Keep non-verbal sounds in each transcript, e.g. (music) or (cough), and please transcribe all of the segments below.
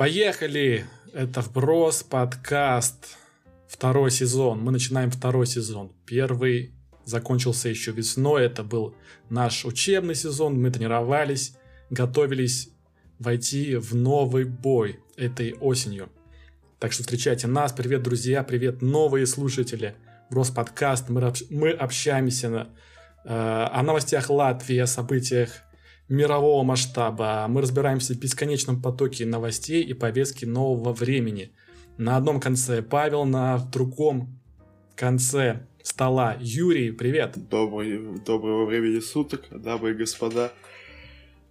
Поехали! Это вброс подкаст. Второй сезон. Мы начинаем второй сезон. Первый закончился еще весной. Это был наш учебный сезон. Мы тренировались, готовились войти в новый бой этой осенью. Так что встречайте нас. Привет, друзья. Привет, новые слушатели. Брос подкаст. Мы, мы общаемся на, э, о новостях Латвии, о событиях мирового масштаба. Мы разбираемся в бесконечном потоке новостей и повестки нового времени. На одном конце Павел, на другом конце стола Юрий. Привет. Добрый, доброго времени суток, дамы и господа.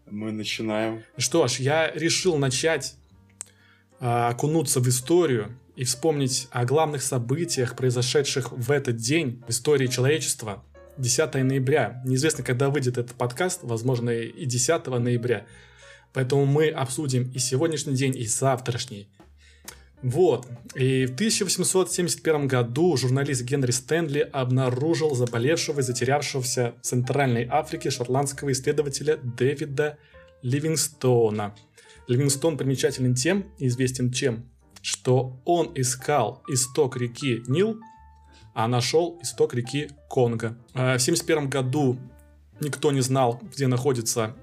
Мы начинаем. Что ж, я решил начать а, окунуться в историю и вспомнить о главных событиях, произошедших в этот день в истории человечества – 10 ноября. Неизвестно, когда выйдет этот подкаст, возможно, и 10 ноября. Поэтому мы обсудим и сегодняшний день, и завтрашний. Вот. И в 1871 году журналист Генри Стэнли обнаружил заболевшего и затерявшегося в Центральной Африке шотландского исследователя Дэвида Ливингстона. Ливингстон примечателен тем, известен чем, что он искал исток реки Нил а нашел исток реки Конго. Э, в 1971 году никто не знал, где находится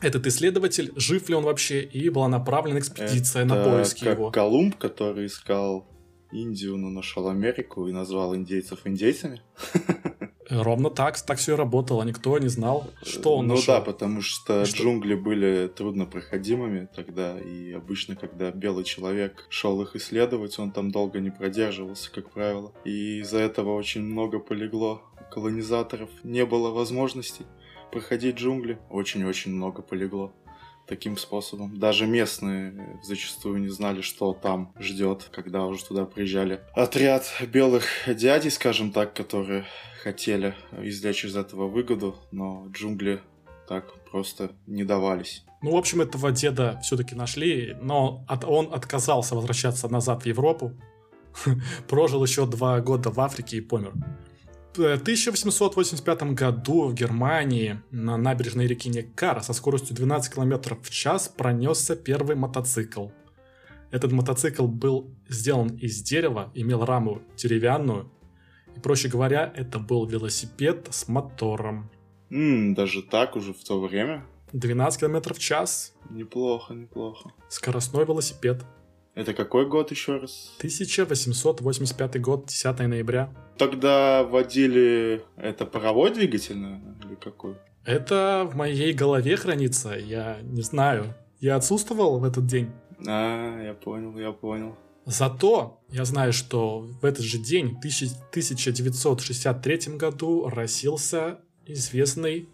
этот исследователь, жив ли он вообще, и была направлена экспедиция Это на поиски как его. Колумб, который искал Индию, но нашел Америку и назвал индейцев индейцами. (laughs) Ровно так, так все и работало. Никто не знал, что он Ну нашел. да, потому что, что джунгли были труднопроходимыми тогда, и обычно, когда белый человек шел их исследовать, он там долго не продерживался, как правило. И из-за этого очень много полегло колонизаторов. Не было возможности проходить джунгли. Очень-очень много полегло таким способом. Даже местные зачастую не знали, что там ждет, когда уже туда приезжали. Отряд белых дядей, скажем так, которые хотели извлечь из этого выгоду, но джунгли так просто не давались. Ну, в общем, этого деда все-таки нашли, но от, он отказался возвращаться назад в Европу. (laughs) Прожил еще два года в Африке и помер. В 1885 году в Германии на набережной реки Некара со скоростью 12 км в час пронесся первый мотоцикл. Этот мотоцикл был сделан из дерева, имел раму деревянную, и, проще говоря, это был велосипед с мотором. Mm, даже так уже в то время? 12 км в час. Неплохо, неплохо. Скоростной велосипед. Это какой год еще раз? 1885 год, 10 ноября. Тогда водили это паровой двигатель или какой? Это в моей голове хранится, я не знаю. Я отсутствовал в этот день. А, я понял, я понял. Зато я знаю, что в этот же день, в 1963 году, родился известный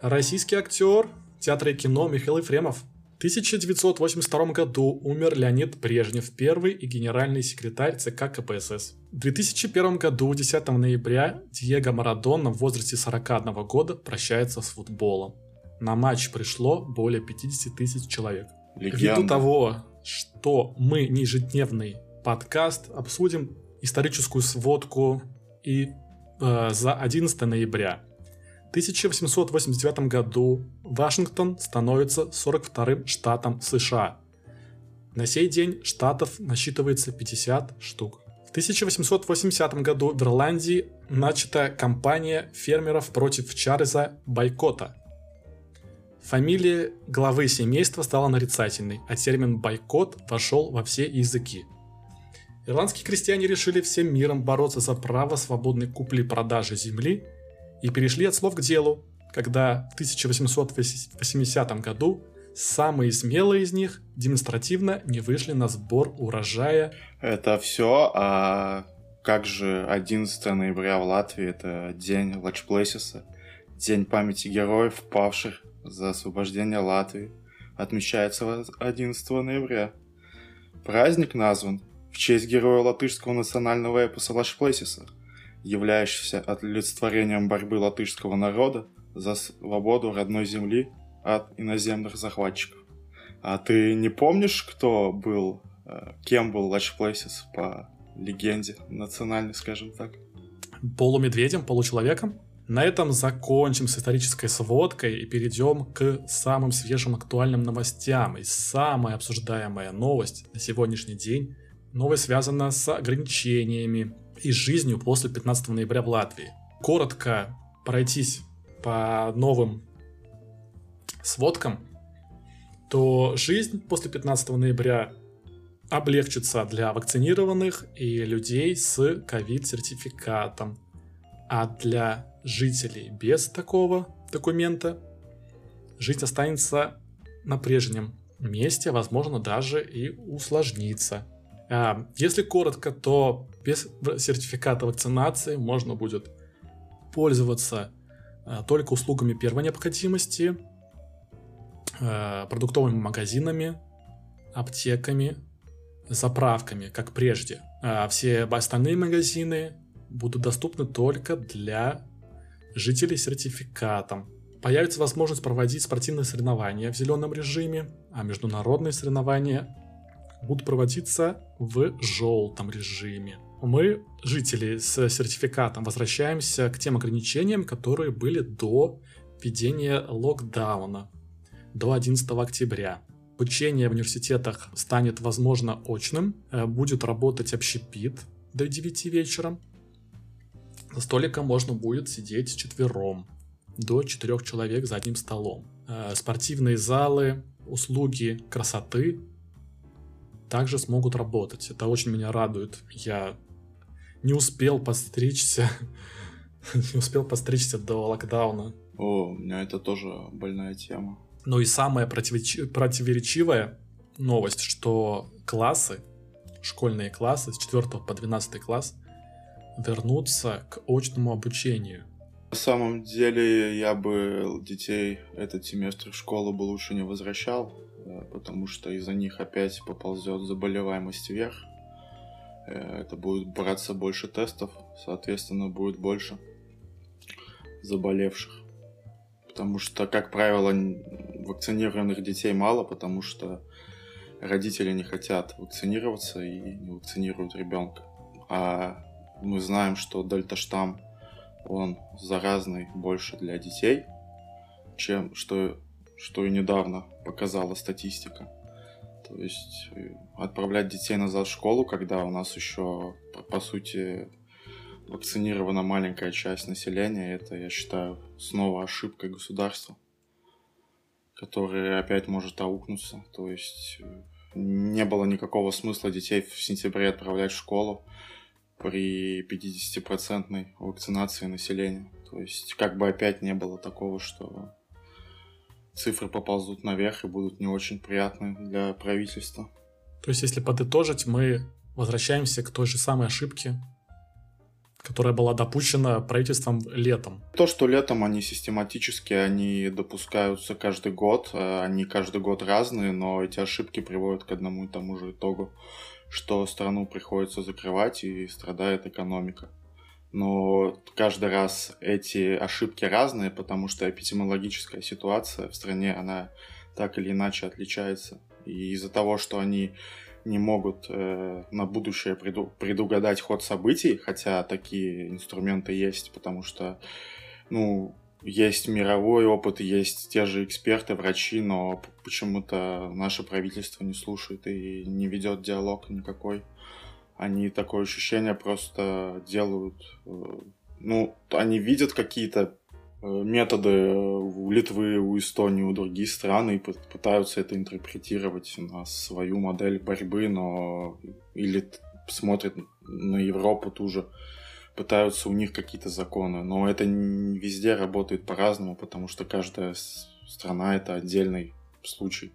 российский актер театра и кино Михаил Ефремов. В 1982 году умер Леонид Брежнев, первый и генеральный секретарь ЦК КПСС. В 2001 году, 10 ноября, Диего Марадона в возрасте 41 года прощается с футболом. На матч пришло более 50 тысяч человек. Легенда. Ввиду того, что мы не ежедневный подкаст, обсудим историческую сводку и э, за 11 ноября. В 1889 году Вашингтон становится 42-м штатом США. На сей день штатов насчитывается 50 штук. В 1880 году в Ирландии начата кампания фермеров против Чарльза Байкота – Фамилия главы семейства стала нарицательной, а термин «бойкот» вошел во все языки. Ирландские крестьяне решили всем миром бороться за право свободной купли-продажи земли и перешли от слов к делу, когда в 1880 году самые смелые из них демонстративно не вышли на сбор урожая. Это все, а как же 11 ноября в Латвии, это день Лачплесиса, день памяти героев, павших за освобождение Латвии отмечается 11 ноября. Праздник назван в честь героя латышского национального эпоса Лашплесиса, являющегося олицетворением борьбы латышского народа за свободу родной земли от иноземных захватчиков. А ты не помнишь, кто был, э, кем был Лачплесис по легенде национальной, скажем так? Полумедведем, получеловеком? На этом закончим с исторической сводкой и перейдем к самым свежим актуальным новостям. И самая обсуждаемая новость на сегодняшний день новость связана с ограничениями и жизнью после 15 ноября в Латвии. Коротко пройтись по новым сводкам, то жизнь после 15 ноября облегчится для вакцинированных и людей с ковид-сертификатом. А для жителей без такого документа жизнь останется на прежнем месте, возможно, даже и усложнится. Если коротко, то без сертификата вакцинации можно будет пользоваться а, только услугами первой необходимости, а, продуктовыми магазинами, аптеками, заправками, как прежде. А все остальные магазины будут доступны только для жителей с сертификатом. Появится возможность проводить спортивные соревнования в зеленом режиме, а международные соревнования будут проводиться в желтом режиме. Мы, жители с сертификатом, возвращаемся к тем ограничениям, которые были до введения локдауна, до 11 октября. Обучение в университетах станет, возможно, очным, э, будет работать общепит до 9 вечера, за столиком можно будет сидеть четвером, до четырех человек за одним столом. Э, спортивные залы, услуги красоты также смогут работать. Это очень меня радует. Я не успел постричься, (laughs) не успел постричься до локдауна. О, у меня это тоже больная тема. Ну и самая противоречивая новость, что классы, школьные классы с 4 по 12 класс вернуться к очному обучению? На самом деле я бы детей этот семестр в школу бы лучше не возвращал, потому что из-за них опять поползет заболеваемость вверх. Э, это будет браться больше тестов, соответственно, будет больше заболевших. Потому что, как правило, вакцинированных детей мало, потому что родители не хотят вакцинироваться и не вакцинируют ребенка. А мы знаем, что дельта-штамм, он заразный больше для детей, чем что, что и недавно показала статистика. То есть э, отправлять детей назад в школу, когда у нас еще, по, сути, вакцинирована маленькая часть населения, это, я считаю, снова ошибка государства, которая опять может аукнуться. То есть э, не было никакого смысла детей в сентябре отправлять в школу при 50% вакцинации населения. То есть как бы опять не было такого, что цифры поползут наверх и будут не очень приятны для правительства. То есть если подытожить, мы возвращаемся к той же самой ошибке, которая была допущена правительством летом. То, что летом они систематически, они допускаются каждый год, э, они каждый год разные, но эти ошибки приводят к одному и тому же итогу что страну приходится закрывать и страдает экономика. Но каждый раз эти ошибки разные, потому что эпидемиологическая ситуация в стране, она так или иначе отличается. И из-за того, что они не могут э, на будущее преду- предугадать ход событий, хотя такие инструменты есть, потому что, ну, есть мировой опыт, есть те же эксперты, врачи, но почему-то наше правительство не слушает и не ведет диалог никакой. Они такое ощущение просто делают... Э, ну, они видят какие-то э, методы у Литвы, у Эстонии, у других стран и пытаются это интерпретировать на свою модель борьбы, но или смотрят на Европу ту же пытаются у них какие-то законы, но это везде работает по-разному, потому что каждая страна это отдельный случай.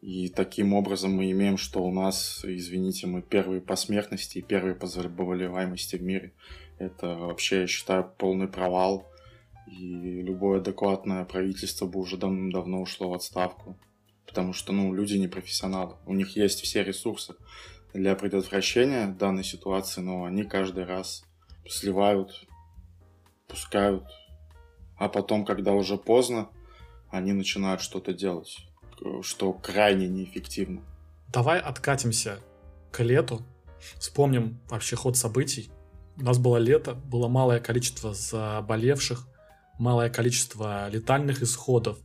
И таким образом мы имеем, что у нас, извините, мы первые по смертности и первые по заболеваемости в мире. Это вообще, я считаю, полный провал. И любое адекватное правительство бы уже давно ушло в отставку. Потому что, ну, люди не профессионалы. У них есть все ресурсы для предотвращения данной ситуации, но они каждый раз сливают, пускают, а потом, когда уже поздно, они начинают что-то делать, что крайне неэффективно. Давай откатимся к лету, вспомним вообще ход событий. У нас было лето, было малое количество заболевших, малое количество летальных исходов.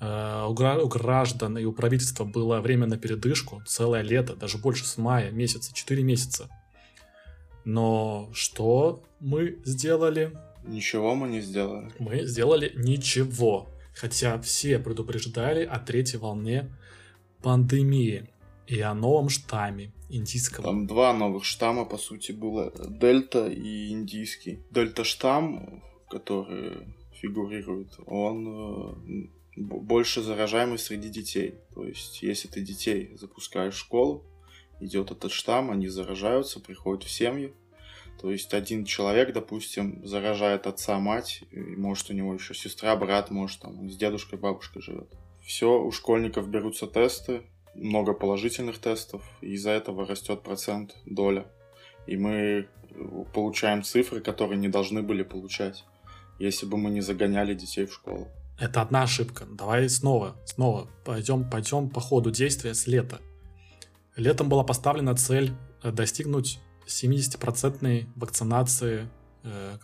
Э, у граждан и у правительства было время на передышку, целое лето, даже больше с мая месяца, 4 месяца. Но что мы сделали? Ничего мы не сделали. Мы сделали ничего. Хотя все предупреждали о третьей волне пандемии и о новом штамме индийского. Там два новых штамма, по сути, было. Дельта и индийский. Дельта-штамм, который фигурирует, он э, больше заражаемый среди детей. То есть, если ты детей запускаешь в школу, идет этот штамм, они заражаются, приходят в семьи. То есть один человек, допустим, заражает отца, мать, может у него еще сестра, брат, может там с дедушкой, бабушкой живет. Все, у школьников берутся тесты, много положительных тестов, и из-за этого растет процент, доля. И мы получаем цифры, которые не должны были получать, если бы мы не загоняли детей в школу. Это одна ошибка. Давай снова, снова пойдем, пойдем по ходу действия с лета. Летом была поставлена цель э, достигнуть 70% вакцинации э,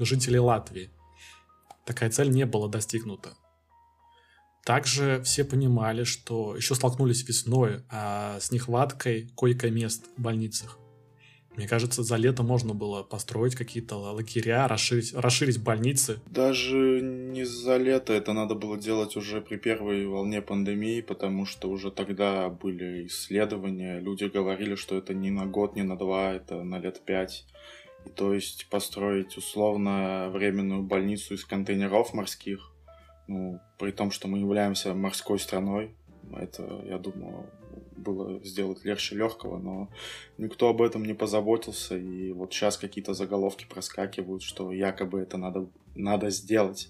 жителей Латвии. Такая цель не была достигнута. Также все понимали, что еще столкнулись весной а, с нехваткой койко-мест в больницах. Мне кажется, за лето можно было построить какие-то лагеря, расширить, расширить больницы. Даже не за лето, это надо было делать уже при первой волне пандемии, потому что уже тогда были исследования, люди говорили, что это не на год, не на два, это на лет пять. И то есть построить условно временную больницу из контейнеров морских, ну, при том, что мы являемся морской страной, это, я думаю, было сделать легче легкого, но никто об этом не позаботился, и вот сейчас какие-то заголовки проскакивают, что якобы это надо, надо сделать.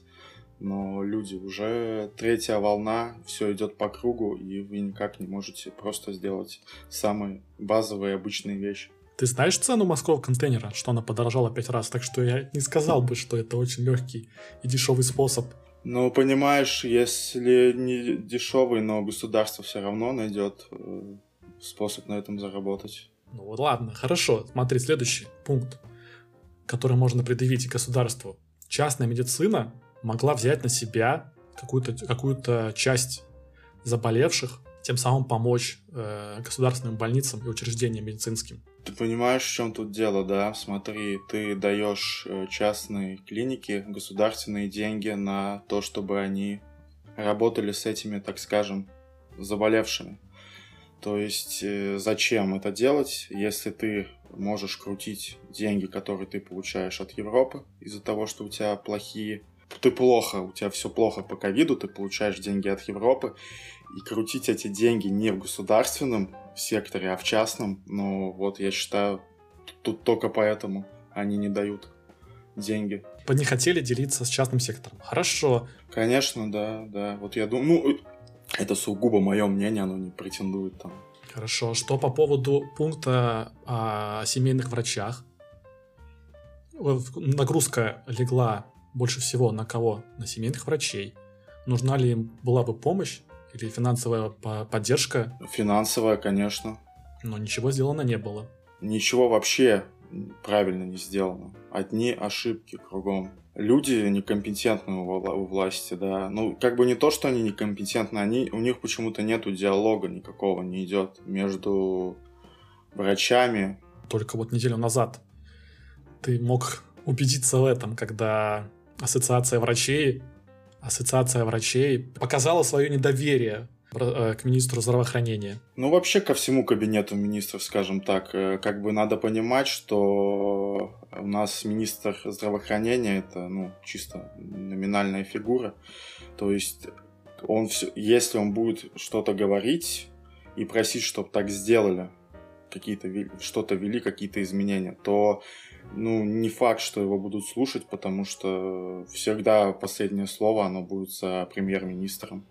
Но люди, уже третья волна, все идет по кругу, и вы никак не можете просто сделать самые базовые обычные вещи. Ты знаешь цену морского контейнера, что она подорожала пять раз, так что я не сказал бы, что это очень легкий и дешевый способ ну, понимаешь, если не дешевый, но государство все равно найдет э, способ на этом заработать. Ну ладно, хорошо. Смотри, следующий пункт, который можно предъявить государству. Частная медицина могла взять на себя какую-то какую часть заболевших, тем самым помочь э, государственным больницам и учреждениям медицинским. Ты понимаешь, в чем тут дело, да? Смотри, ты даешь э, частной клинике государственные деньги на то, чтобы они работали с этими, так скажем, заболевшими. То есть э, зачем это делать, если ты можешь крутить деньги, которые ты получаешь от Европы из-за того, что у тебя плохие ты плохо, у тебя все плохо по ковиду, ты получаешь деньги от Европы, и крутить эти деньги не в государственном секторе, а в частном, ну вот я считаю, тут только поэтому они не дают деньги. Вы не хотели делиться с частным сектором. Хорошо. Конечно, да, да. Вот я думаю, ну, это сугубо мое мнение, оно не претендует там. Хорошо. Что по поводу пункта о семейных врачах? Нагрузка легла больше всего на кого? На семейных врачей. Нужна ли им была бы помощь или финансовая поддержка? Финансовая, конечно. Но ничего сделано не было. Ничего вообще правильно не сделано. Одни ошибки кругом. Люди некомпетентны у власти, да. Ну, как бы не то, что они некомпетентны, они, у них почему-то нету диалога никакого не идет между врачами. Только вот неделю назад ты мог убедиться в этом, когда ассоциация врачей Ассоциация врачей показала свое недоверие э, к министру здравоохранения. Ну, вообще ко всему кабинету министров, скажем так. Э, как бы надо понимать, что у нас министр здравоохранения это, ну, чисто номинальная фигура. То есть он все, если он будет что-то говорить и просить, чтобы так сделали, какие-то что-то вели, какие-то изменения, то ну, не факт, что его будут слушать, потому что всегда последнее слово, оно будет за премьер-министром.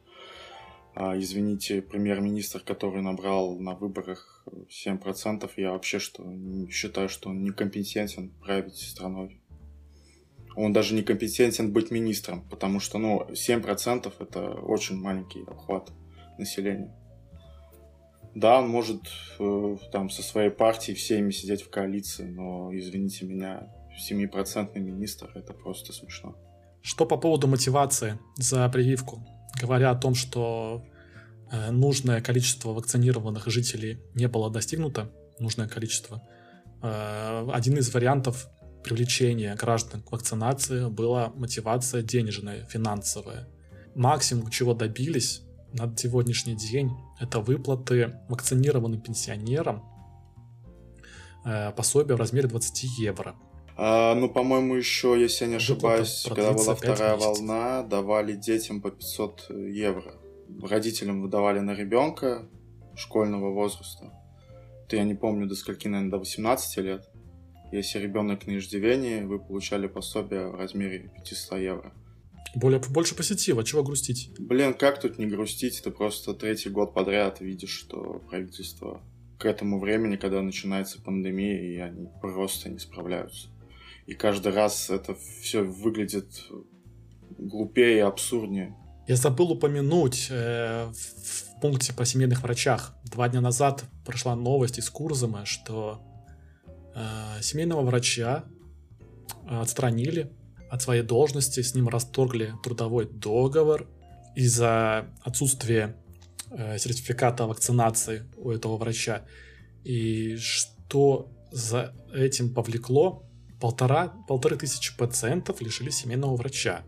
А, извините, премьер-министр, который набрал на выборах 7%, я вообще что, считаю, что он некомпетентен править страной. Он даже некомпетентен быть министром, потому что, ну, 7% это очень маленький охват населения. Да, он может э, там со своей партией всеми сидеть в коалиции, но, извините меня, 7% министр это просто смешно. Что по поводу мотивации за прививку? Говоря о том, что э, нужное количество вакцинированных жителей не было достигнуто, нужное количество, э, один из вариантов привлечения граждан к вакцинации была мотивация денежная, финансовая. Максимум, чего добились на сегодняшний день, это выплаты вакцинированным пенсионерам э, пособия в размере 20 евро. А, ну, по-моему, еще, если я не ошибаюсь, когда была вторая волна, давали детям по 500 евро. Родителям выдавали на ребенка школьного возраста. То я не помню, до скольки, наверное, до 18 лет. Если ребенок на иждивении, вы получали пособие в размере 500 евро. Более, больше позитива, чего грустить? Блин, как тут не грустить? Ты просто третий год подряд видишь, что правительство к этому времени, когда начинается пандемия, и они просто не справляются. И каждый раз это все выглядит глупее и абсурднее. Я забыл упомянуть э, в пункте по семейных врачах. Два дня назад прошла новость из Курзама, что э, семейного врача отстранили от своей должности, с ним расторгли трудовой договор из-за отсутствия э, сертификата вакцинации у этого врача. И что за этим повлекло? Полтора, полторы тысячи пациентов лишили семейного врача.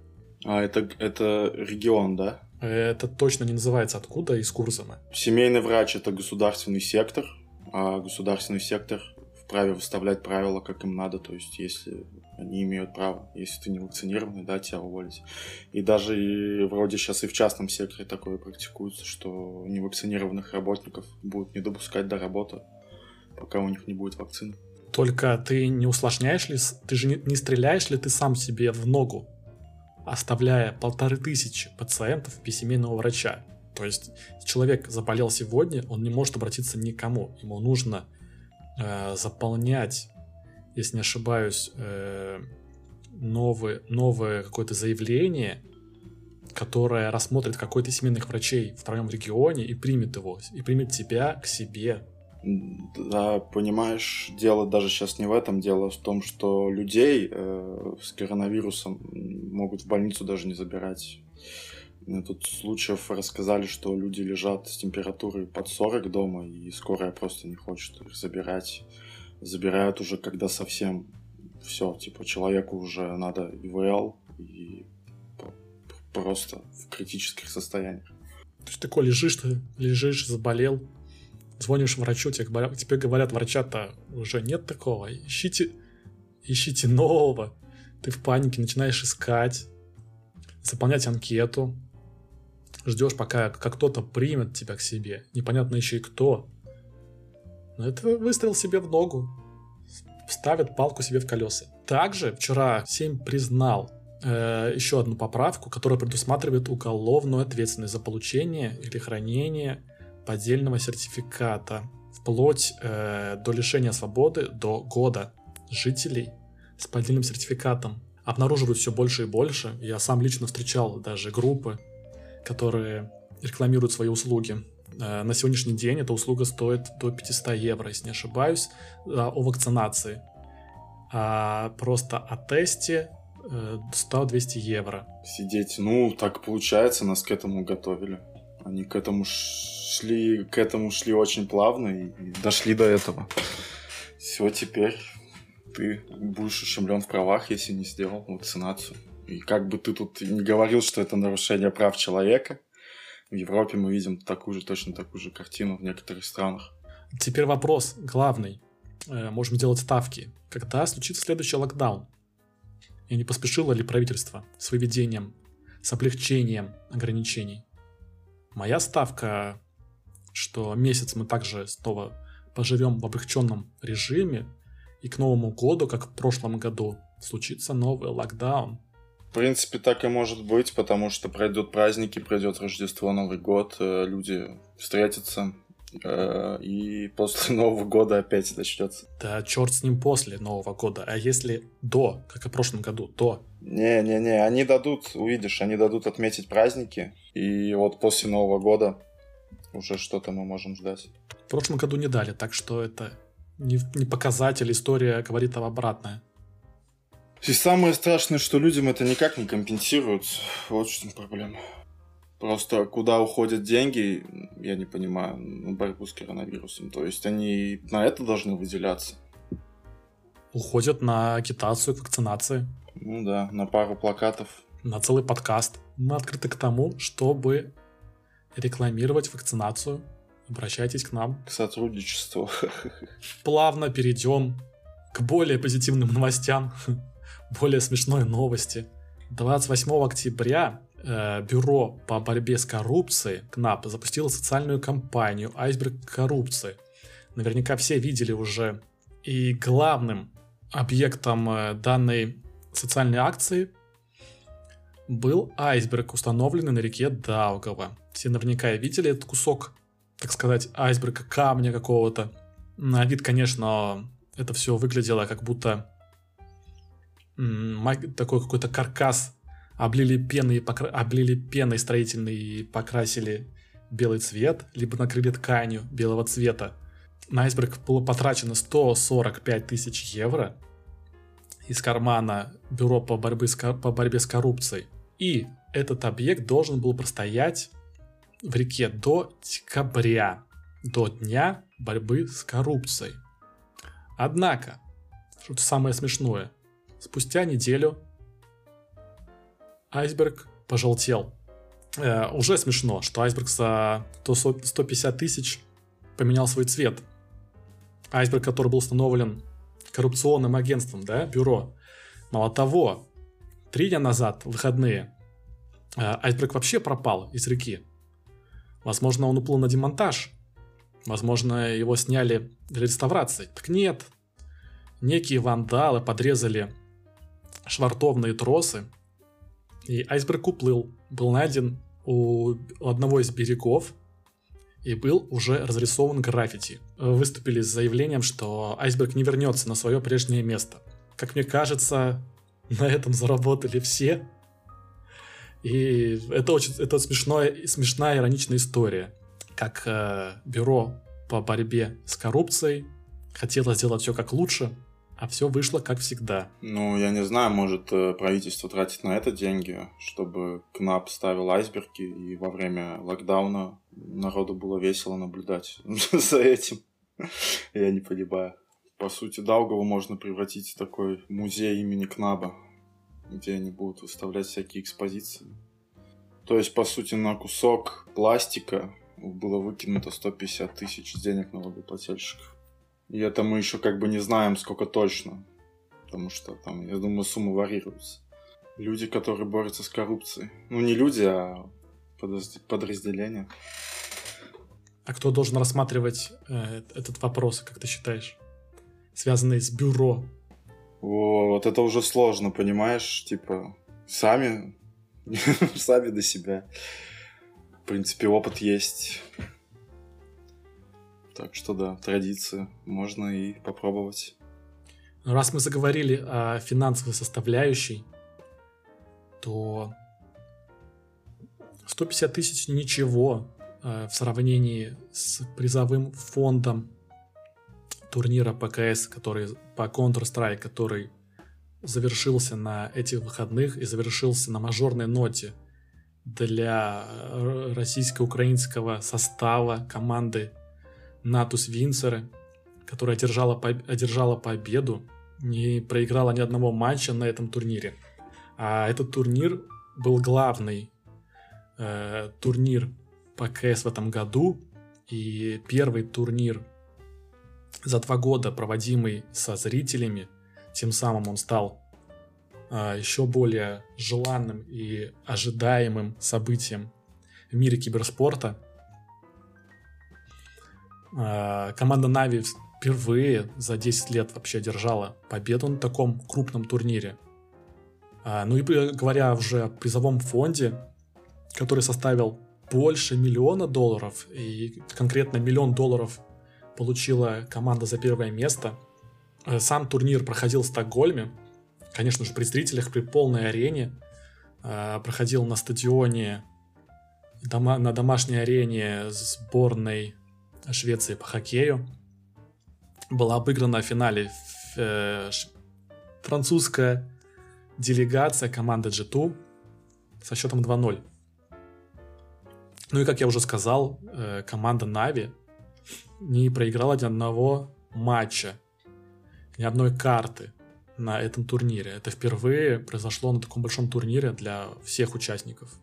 А это, это регион, да? Это точно не называется откуда, из Курзама. Семейный врач – это государственный сектор, а государственный сектор вправе выставлять правила, как им надо, то есть если они имеют право, если ты не вакцинированный, да, тебя уволить. И даже и вроде сейчас и в частном секторе такое практикуется, что невакцинированных работников будут не допускать до работы, пока у них не будет вакцины. Только ты не усложняешь ли, ты же не, не стреляешь ли ты сам себе в ногу, оставляя полторы тысячи пациентов без семейного врача? То есть человек заболел сегодня, он не может обратиться никому. Ему нужно э, заполнять, если не ошибаюсь, э, новое, новое какое-то заявление, которое рассмотрит какой-то семейных врачей в твоем регионе и примет его, и примет тебя к себе. Да, понимаешь, дело даже сейчас не в этом, дело в том, что людей э, с коронавирусом могут в больницу даже не забирать. Тут случаев рассказали, что люди лежат с температурой под 40 дома, и скорая просто не хочет их забирать. Забирают уже, когда совсем все, типа, человеку уже надо ИВЛ, и просто в критических состояниях. То есть такой лежишь, ты лежишь, заболел, звонишь врачу, тебе говорят, врача-то уже нет такого, ищите, ищите нового. Ты в панике начинаешь искать, заполнять анкету, ждешь, пока как кто-то примет тебя к себе. Непонятно еще и кто. Но это выстрел себе в ногу. Ставят палку себе в колеса. Также вчера Сейм признал э, еще одну поправку, которая предусматривает уголовную ответственность за получение или хранение поддельного сертификата вплоть э, до лишения свободы до года жителей с поддельным сертификатом обнаруживают все больше и больше. Я сам лично встречал даже группы которые рекламируют свои услуги. Э, на сегодняшний день эта услуга стоит до 500 евро, если не ошибаюсь, о вакцинации. А просто о тесте 100-200 э, евро. Сидеть, ну, так получается, нас к этому готовили. Они к этому шли, к этому шли очень плавно и, и дошли до этого. Все, теперь ты будешь ущемлен в правах, если не сделал вакцинацию. И как бы ты тут не говорил, что это нарушение прав человека, в Европе мы видим такую же, точно такую же картину в некоторых странах. Теперь вопрос главный. Э, можем делать ставки. Когда случится следующий локдаун? И не поспешило ли правительство с выведением, с облегчением ограничений? Моя ставка, что месяц мы также снова поживем в облегченном режиме, и к Новому году, как в прошлом году, случится новый локдаун. В принципе, так и может быть, потому что пройдут праздники, пройдет Рождество, Новый год, э, люди встретятся, э, и (laughs) после Нового года опять начнется. Да черт с ним после Нового года. А если до, как и в прошлом году, то? Не-не-не, они дадут, увидишь, они дадут отметить праздники, и вот после Нового года уже что-то мы можем ждать. В прошлом году не дали, так что это не, не показатель, история говорит об обратное. И самое страшное, что людям это никак не компенсируют. Вот чем проблема. Просто куда уходят деньги, я не понимаю, на борьбу с коронавирусом. То есть они на это должны выделяться. Уходят на агитацию к вакцинации. Ну да, на пару плакатов. На целый подкаст. Мы открыты к тому, чтобы рекламировать вакцинацию. Обращайтесь к нам. К сотрудничеству. (laughs) Плавно перейдем к более позитивным новостям, более смешной новости. 28 октября э, Бюро по борьбе с коррупцией КНАП запустило социальную кампанию «Айсберг коррупции». Наверняка все видели уже. И главным объектом э, данной социальной акции был айсберг, установленный на реке Даугава. Все наверняка видели этот кусок, так сказать, айсберга камня какого-то. На вид, конечно, это все выглядело как будто такой какой-то каркас облили пеной, покра... облили пеной строительной и покрасили белый цвет, либо накрыли тканью белого цвета. На айсберг было потрачено 145 тысяч евро из кармана Бюро по борьбе, с, по борьбе с коррупцией. И этот объект должен был простоять в реке до декабря, до дня борьбы с коррупцией. Однако, что-то самое смешное, спустя неделю айсберг пожелтел. Э, уже смешно, что айсберг за 150 тысяч поменял свой цвет. Айсберг, который был установлен коррупционным агентством, да, бюро. Мало того, три дня назад, выходные, э, айсберг вообще пропал из реки. Возможно, он уплыл на демонтаж. Возможно, его сняли для реставрации. Так нет. Некие вандалы подрезали швартовные тросы, и айсберг уплыл. Был найден у одного из берегов и был уже разрисован граффити. Выступили с заявлением, что айсберг не вернется на свое прежнее место. Как мне кажется, на этом заработали все. И это очень это смешная, смешная ироничная история как э, бюро по борьбе с коррупцией хотело сделать все как лучше, а все вышло как всегда. Ну, я не знаю, может, э, правительство тратит на это деньги, чтобы КНАП ставил айсберги, и во время локдауна народу было весело наблюдать (laughs) за этим. Я не понимаю. По сути, Даугаву можно превратить в такой музей имени Кнаба, где они будут выставлять всякие экспозиции. То есть, по сути, на кусок пластика было выкинуто 150 тысяч денег налогоплательщиков. И это мы еще как бы не знаем, сколько точно. Потому что там, я думаю, сумма варьируется. Люди, которые борются с коррупцией. Ну, не люди, а подразделения. А кто должен рассматривать э, этот вопрос, как ты считаешь? Связанный с бюро. Вот это уже сложно, понимаешь? Типа, сами, (laughs) сами до себя принципе, опыт есть. Так что да, традиция. Можно и попробовать. Раз мы заговорили о финансовой составляющей, то 150 тысяч ничего э, в сравнении с призовым фондом турнира ПКС, который по Counter-Strike, который завершился на этих выходных и завершился на мажорной ноте – для э, российско-украинского состава команды Натус Винцеры, которая одержала, одержала победу, не проиграла ни одного матча на этом турнире. А этот турнир был главный э, турнир по КС в этом году и первый турнир за два года, проводимый со зрителями. Тем самым он стал а, еще более желанным и ожидаемым событием в мире киберспорта. А, команда Нави впервые за 10 лет вообще одержала победу на таком крупном турнире. А, ну и говоря уже о призовом фонде, который составил больше миллиона долларов, и конкретно миллион долларов получила команда за первое место. Сам турнир проходил в Стокгольме, конечно же, при зрителях, при полной арене. Э, проходил на стадионе, на домашней арене сборной Швеции по хоккею. Была обыграна в финале э, французская делегация команды G2 со счетом 2-0. Ну и, как я уже сказал, э, команда Нави не проиграла ни одного матча, ни одной карты на этом турнире. Это впервые произошло на таком большом турнире для всех участников.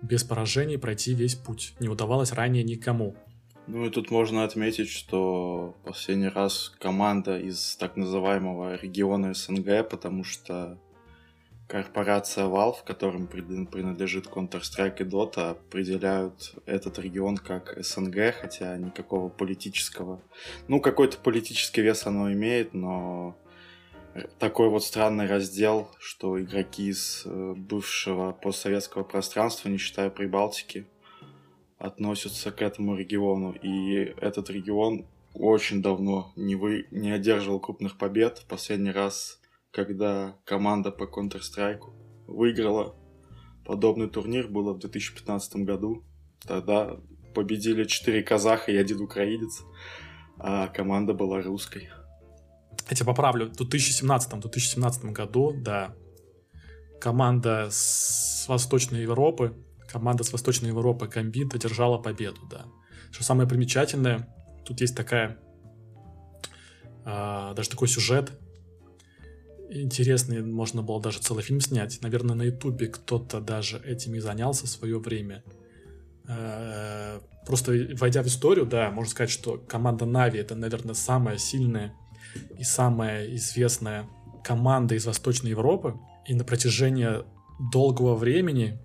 Без поражений пройти весь путь не удавалось ранее никому. Ну и тут можно отметить, что последний раз команда из так называемого региона СНГ, потому что корпорация Valve, которым принадлежит Counter-Strike и Dota, определяют этот регион как СНГ, хотя никакого политического... Ну, какой-то политический вес оно имеет, но такой вот странный раздел, что игроки из э, бывшего постсоветского пространства, не считая Прибалтики, относятся к этому региону. И этот регион очень давно не, вы... не одерживал крупных побед. В последний раз, когда команда по Counter-Strike выиграла подобный турнир, было в 2015 году. Тогда победили 4 казаха и один украинец, а команда была русской. Я тебя поправлю, в 2017-2017 году, да, команда с Восточной Европы, команда с Восточной Европы Гамбит одержала победу, да. Что самое примечательное, тут есть такая, э, даже такой сюжет, интересный, можно было даже целый фильм снять. Наверное, на Ютубе кто-то даже этим и занялся в свое время. Э, просто войдя в историю, да, можно сказать, что команда Нави это, наверное, самая сильная и самая известная команда из Восточной Европы. И на протяжении долгого времени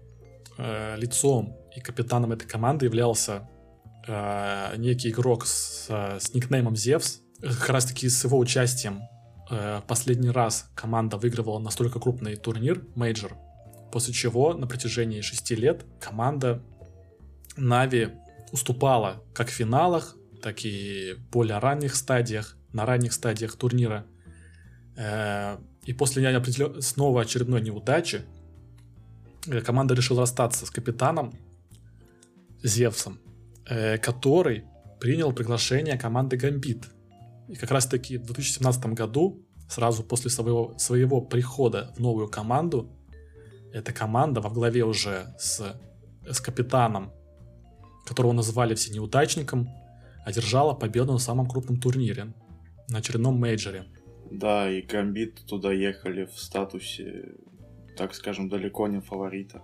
э, лицом и капитаном этой команды являлся э, некий игрок с, с никнеймом Зевс. Как раз таки с его участием э, последний раз команда выигрывала настолько крупный турнир, мейджор, после чего на протяжении шести лет команда NAVI уступала как в финалах, так и в более ранних стадиях на ранних стадиях турнира. Э, и после снова очередной неудачи команда решила расстаться с капитаном Зевсом, э, который принял приглашение команды Гамбит. И как раз таки в 2017 году, сразу после своего, своего прихода в новую команду, эта команда во главе уже с, с капитаном, которого назвали все неудачником, одержала победу на самом крупном турнире на очередном мейджоре. Да, и Гамбит туда ехали в статусе, так скажем, далеко не фаворита.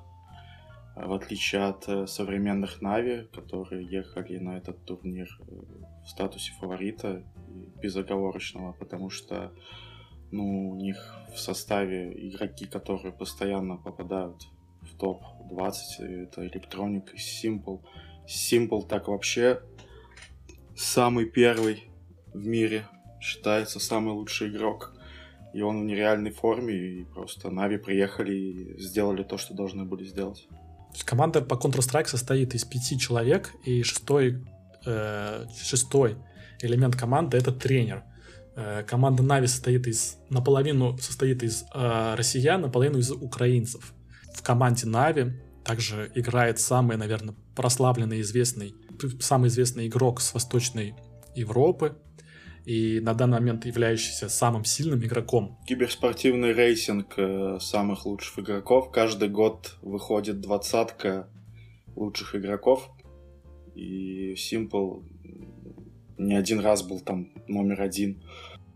А в отличие от э, современных Нави, которые ехали на этот турнир э, в статусе фаворита безоговорочного, потому что ну, у них в составе игроки, которые постоянно попадают в топ-20, это Electronic и Simple. Simple так вообще самый первый в мире считается самый лучший игрок. И он в нереальной форме, и просто Нави приехали и сделали то, что должны были сделать. Команда по Counter-Strike состоит из пяти человек, и шестой, э, шестой элемент команды — это тренер. Э, команда Нави состоит из, наполовину состоит из э, россиян, наполовину из украинцев. В команде Нави также играет самый, наверное, прославленный, известный, самый известный игрок с Восточной Европы, и на данный момент являющийся самым сильным игроком. Киберспортивный рейтинг э, самых лучших игроков. Каждый год выходит двадцатка лучших игроков. И Simple не один раз был там номер один.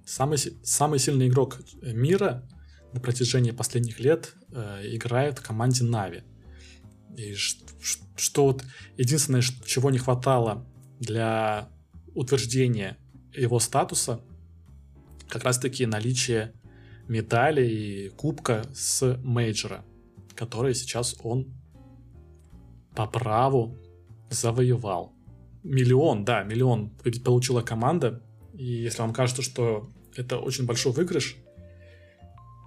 Самый, самый сильный игрок мира на протяжении последних лет э, играет в команде Нави. И что, что вот единственное, чего не хватало для утверждения его статуса как раз-таки наличие медали и кубка с мейджора, который сейчас он по праву завоевал. Миллион, да, миллион получила команда. И если вам кажется, что это очень большой выигрыш,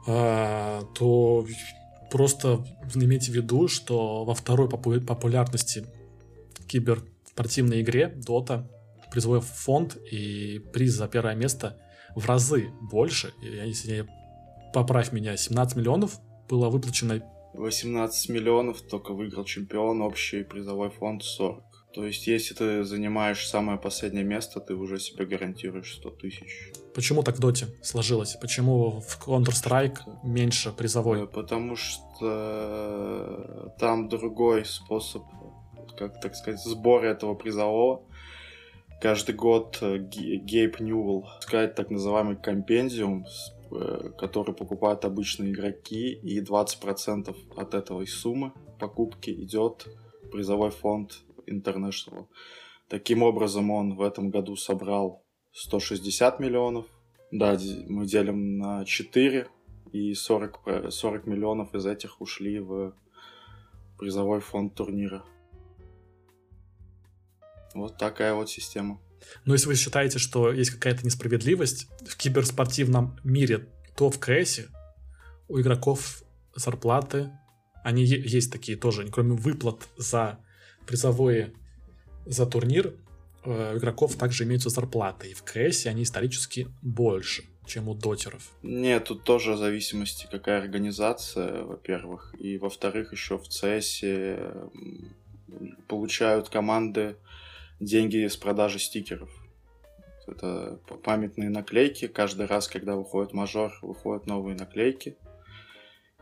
а, то просто имейте в виду, что во второй популярности киберспортивной игре Dota призовой фонд и приз за первое место в разы больше. Если поправь меня, 17 миллионов было выплачено 18 миллионов только выиграл чемпион, общий призовой фонд 40. То То есть, если ты занимаешь самое последнее место, ты уже себе гарантируешь 100 тысяч. Почему так в Доте сложилось? Почему в Counter-Strike меньше призовой? Э, потому что там другой способ, как так сказать, сбора этого призового. Каждый год э, Гейб Ньюэлл сказать так называемый компендиум, э, который покупают обычные игроки, и 20% от этой суммы покупки идет призовой фонд International. Таким образом, он в этом году собрал 160 миллионов. Да, мы делим на 4, и 40, 40 миллионов из этих ушли в призовой фонд турнира. Вот такая вот система. Но если вы считаете, что есть какая-то несправедливость в киберспортивном мире, то в КС у игроков зарплаты, они есть такие тоже, кроме выплат за призовые за турнир э, у игроков также имеются зарплаты, и в КС они исторически больше, чем у дотеров. Нет, тут тоже в зависимости, какая организация, во-первых, и во-вторых, еще в ЦС получают команды деньги с продажи стикеров. Это памятные наклейки. Каждый раз, когда выходит мажор, выходят новые наклейки.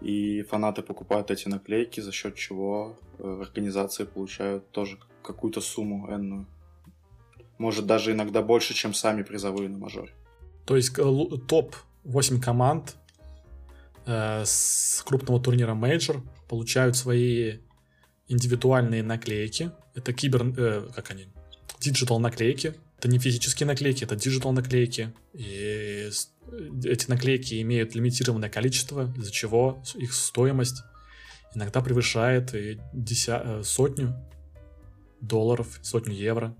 И фанаты покупают эти наклейки, за счет чего э, организации получают тоже какую-то сумму энную. Может, даже иногда больше, чем сами призовые на мажоре. То есть э, топ 8 команд э, с крупного турнира мейджор получают свои индивидуальные наклейки. Это кибер... Э, как они? Digital наклейки. Это не физические наклейки, это digital наклейки. И эти наклейки имеют лимитированное количество, из-за чего их стоимость иногда превышает и деся... Э, сотню долларов, сотню евро.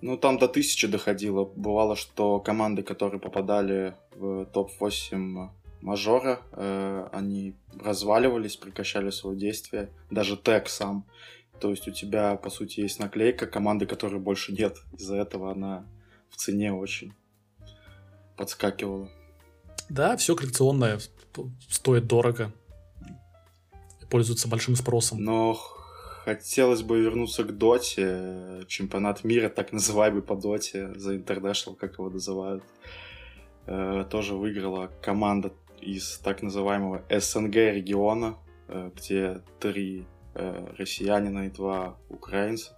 Ну, там до тысячи доходило. Бывало, что команды, которые попадали в топ-8 мажора, э, они разваливались, прекращали свое действие. Даже тег сам. То есть у тебя, по сути, есть наклейка команды, которой больше нет. Из-за этого она в цене очень подскакивала. Да, все коллекционное стоит дорого. Пользуется большим спросом. Но хотелось бы вернуться к Доте. Чемпионат мира, так называемый по Доте, за International, как его называют. Э, тоже выиграла команда из так называемого СНГ региона, э, где три россиянина и два украинца.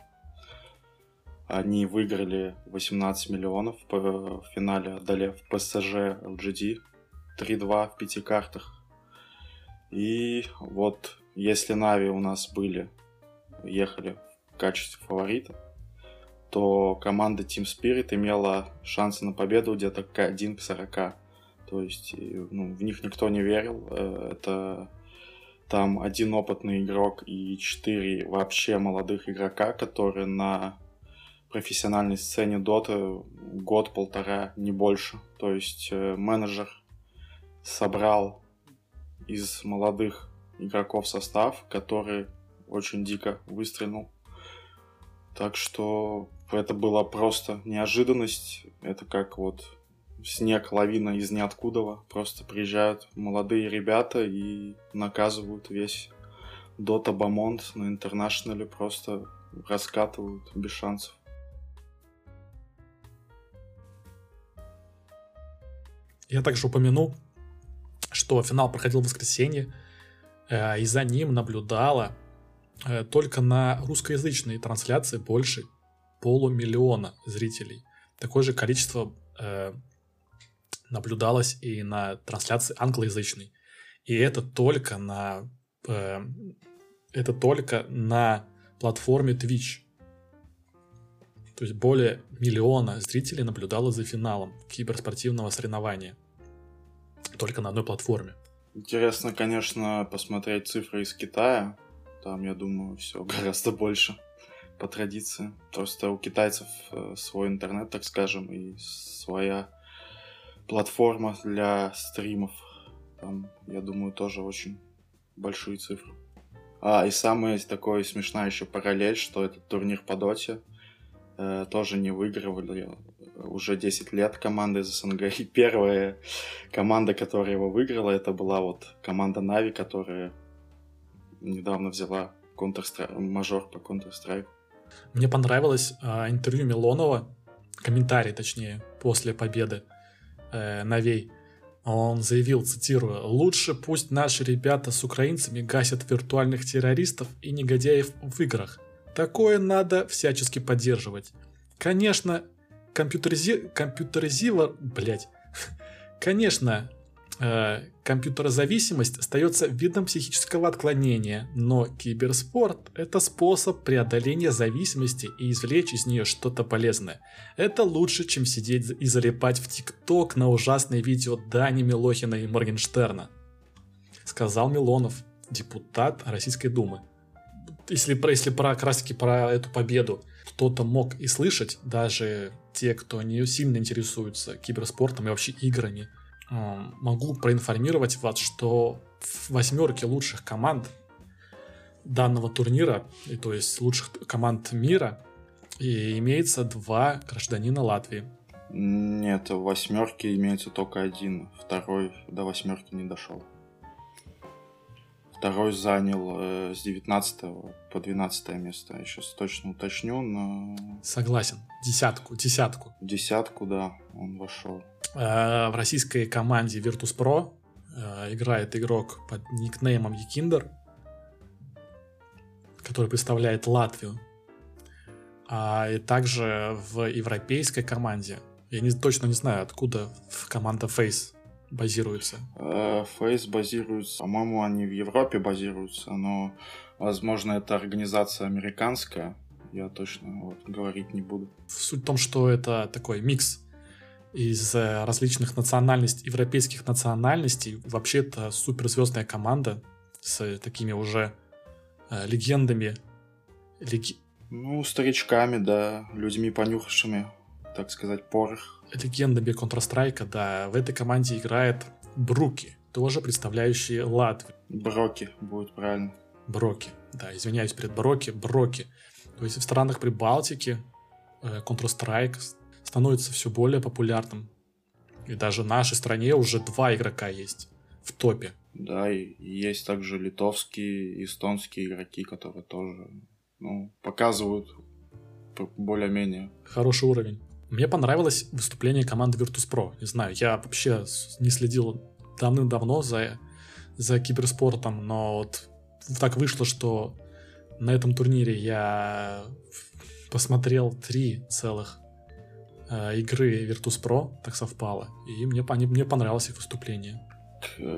Они выиграли 18 миллионов в финале, одолев ПСЖ LGD 3-2 в пяти картах. И вот если Нави у нас были, ехали в качестве фаворита, то команда Team Spirit имела шансы на победу где-то к 1 к 40. То есть ну, в них никто не верил. Э, это там один опытный игрок и четыре вообще молодых игрока, которые на профессиональной сцене Доты год-полтора, не больше. То есть э, менеджер собрал из молодых игроков состав, который очень дико выстрелил. Так что это была просто неожиданность. Это как вот снег, лавина из ниоткуда. Просто приезжают молодые ребята и наказывают весь Дота Бамонт на интернешнале. Просто раскатывают без шансов. Я также упомяну, что финал проходил в воскресенье, э, и за ним наблюдала э, только на русскоязычной трансляции больше полумиллиона зрителей. Такое же количество э, наблюдалось и на трансляции англоязычной. И это только на это только на платформе Twitch. То есть более миллиона зрителей наблюдало за финалом киберспортивного соревнования. Только на одной платформе. Интересно, конечно, посмотреть цифры из Китая. Там, я думаю, все (laughs) гораздо больше по традиции. Просто у китайцев э, свой интернет, так скажем, и своя платформа для стримов. Там, я думаю, тоже очень большие цифры. А, и самая такой смешная еще параллель, что этот турнир по доте – Э, тоже не выигрывали уже 10 лет команда из СНГ. И первая команда, которая его выиграла, это была вот команда Нави, которая недавно взяла Counter-Strike, мажор по Counter-Strike. Мне понравилось э, интервью Милонова, комментарий, точнее, после победы э, Новей. Он заявил, цитирую, «Лучше пусть наши ребята с украинцами гасят виртуальных террористов и негодяев в играх. Такое надо всячески поддерживать. Конечно, компьютеризи... компьютеризива... Блять. (laughs) Конечно, компьютерозависимость остается видом психического отклонения, но киберспорт – это способ преодоления зависимости и извлечь из нее что-то полезное. Это лучше, чем сидеть и залипать в ТикТок на ужасные видео Дани Милохина и Моргенштерна. Сказал Милонов, депутат Российской Думы. Если, про, если про, таки про эту победу кто-то мог и слышать, даже те, кто не сильно интересуется киберспортом и вообще играми, могу проинформировать вас, что в восьмерке лучших команд данного турнира, и то есть лучших команд мира, и имеется два гражданина Латвии. Нет, в восьмерке имеется только один, второй до восьмерки не дошел. Второй занял э, с 19 по 12 место. Я сейчас точно уточню, но... Согласен. Десятку, десятку. Десятку, да, он вошел. Э, в российской команде Virtus.pro э, играет игрок под никнеймом Якиндер, который представляет Латвию. А и также в европейской команде, я не, точно не знаю, откуда команда Face базируется? Фейс базируется, по-моему, они в Европе базируются, но, возможно, это организация американская. Я точно вот, говорить не буду. Суть в том, что это такой микс из э, различных национальностей, европейских национальностей. Вообще это суперзвездная команда с такими уже э, легендами. Леги... Ну, старичками, да, людьми понюхавшими, так сказать, порох легендами Counter-Strike, да, в этой команде играет Бруки, тоже представляющий Латвию. Броки будет правильно. Броки, да, извиняюсь перед Броки, Броки. То есть в странах Прибалтики э, Counter-Strike становится все более популярным. И даже в нашей стране уже два игрока есть в топе. Да, и есть также литовские, эстонские игроки, которые тоже ну, показывают более-менее. Хороший уровень. Мне понравилось выступление команды Virtus.pro. Не знаю, я вообще не следил давным-давно за, за киберспортом, но вот так вышло, что на этом турнире я посмотрел три целых э, игры Virtus.pro, так совпало, и мне, мне понравилось их выступление.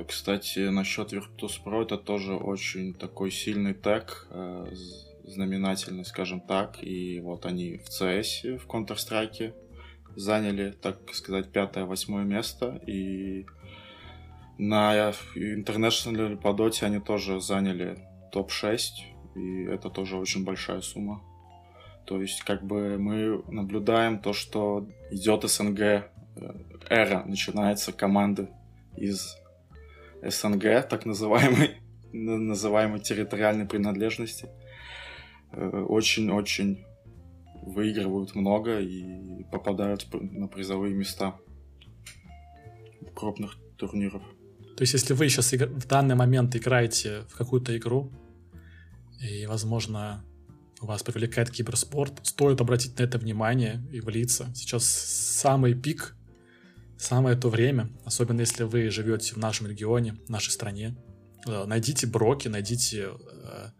Кстати, насчет Virtus.pro это тоже очень такой сильный тег, э, знаменательный, скажем так. И вот они в CS, в Counter-Strike заняли, так сказать, пятое-восьмое место. И на International по доте они тоже заняли топ-6. И это тоже очень большая сумма. То есть, как бы мы наблюдаем то, что идет СНГ, э, эра, начинается команды из СНГ, так называемой, (laughs) называемой территориальной принадлежности. Э, очень-очень выигрывают много и попадают на призовые места крупных турниров. То есть, если вы сейчас в данный момент играете в какую-то игру, и, возможно, вас привлекает киберспорт, стоит обратить на это внимание и влиться. Сейчас самый пик, самое то время, особенно если вы живете в нашем регионе, в нашей стране. Э, найдите Броки, найдите э,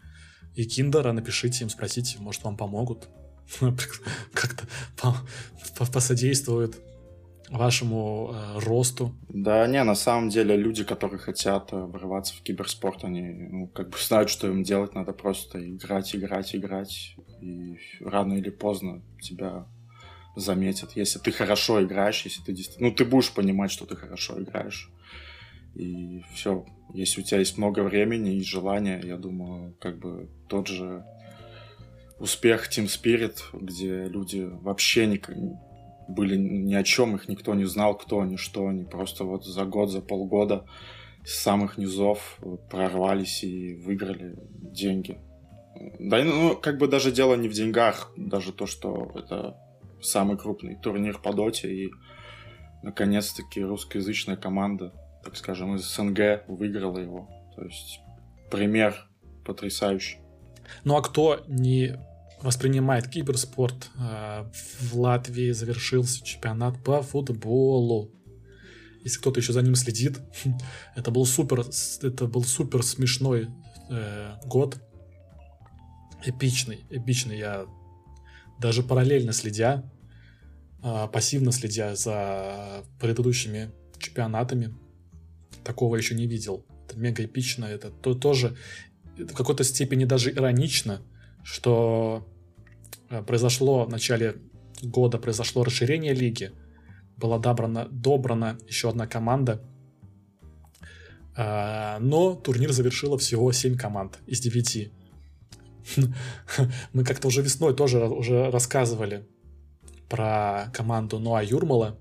и Киндера, напишите им, спросите, может, вам помогут. (laughs) как-то посодействует вашему э, росту. Да, не, на самом деле люди, которые хотят э, врываться в киберспорт, они ну, как бы знают, что им делать, надо просто играть, играть, играть, и рано или поздно тебя заметят. Если ты хорошо играешь, если ты действительно... Ну, ты будешь понимать, что ты хорошо играешь. И все. Если у тебя есть много времени и желания, я думаю, как бы тот же успех Team Spirit, где люди вообще не, были ни о чем, их никто не знал, кто они, что они. Просто вот за год, за полгода с самых низов прорвались и выиграли деньги. Да, ну, как бы даже дело не в деньгах, даже то, что это самый крупный турнир по доте, и наконец-таки русскоязычная команда, так скажем, из СНГ выиграла его. То есть пример потрясающий. Ну а кто не воспринимает киберспорт. Э, в Латвии завершился чемпионат по футболу. Если кто-то еще за ним следит, (laughs) это был супер, это был супер смешной э, год, эпичный, эпичный. Я даже параллельно следя, э, пассивно следя за предыдущими чемпионатами, такого еще не видел. Это мега эпично, это то, тоже в какой-то степени даже иронично, что э, произошло в начале года произошло расширение лиги, была добрана, добрана еще одна команда, э, но турнир завершило всего 7 команд из 9. (laughs) Мы как-то уже весной тоже уже рассказывали про команду Ноа Юрмала,